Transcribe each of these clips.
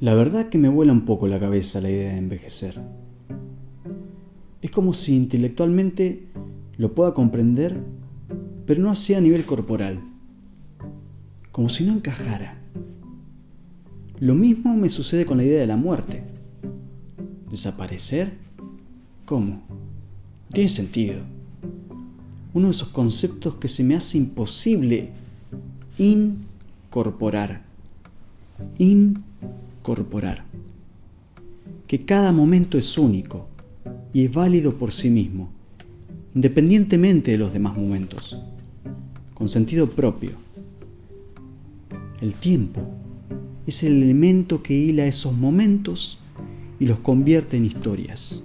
La verdad que me vuela un poco la cabeza la idea de envejecer. Es como si intelectualmente lo pueda comprender, pero no así a nivel corporal. Como si no encajara. Lo mismo me sucede con la idea de la muerte. ¿Desaparecer? ¿Cómo? No tiene sentido. Uno de esos conceptos que se me hace imposible incorporar. Incorporar. Que cada momento es único y es válido por sí mismo, independientemente de los demás momentos, con sentido propio. El tiempo es el elemento que hila esos momentos y los convierte en historias.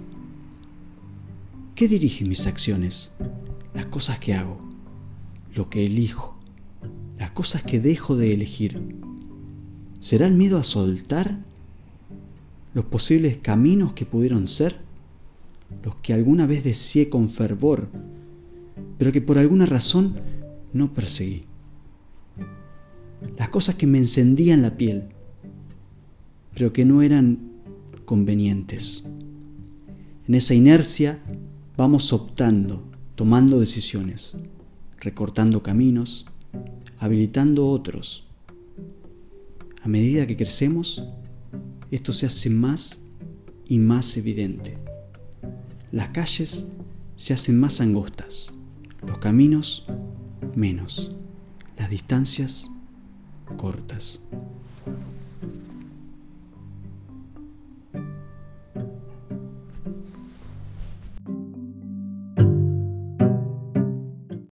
¿Qué dirige mis acciones? Las cosas que hago, lo que elijo, las cosas que dejo de elegir. ¿Será el miedo a soltar los posibles caminos que pudieron ser? Los que alguna vez deseé con fervor, pero que por alguna razón no perseguí. Las cosas que me encendían la piel, pero que no eran convenientes. En esa inercia vamos optando, tomando decisiones, recortando caminos, habilitando otros. A medida que crecemos, esto se hace más y más evidente. Las calles se hacen más angostas, los caminos menos, las distancias cortas.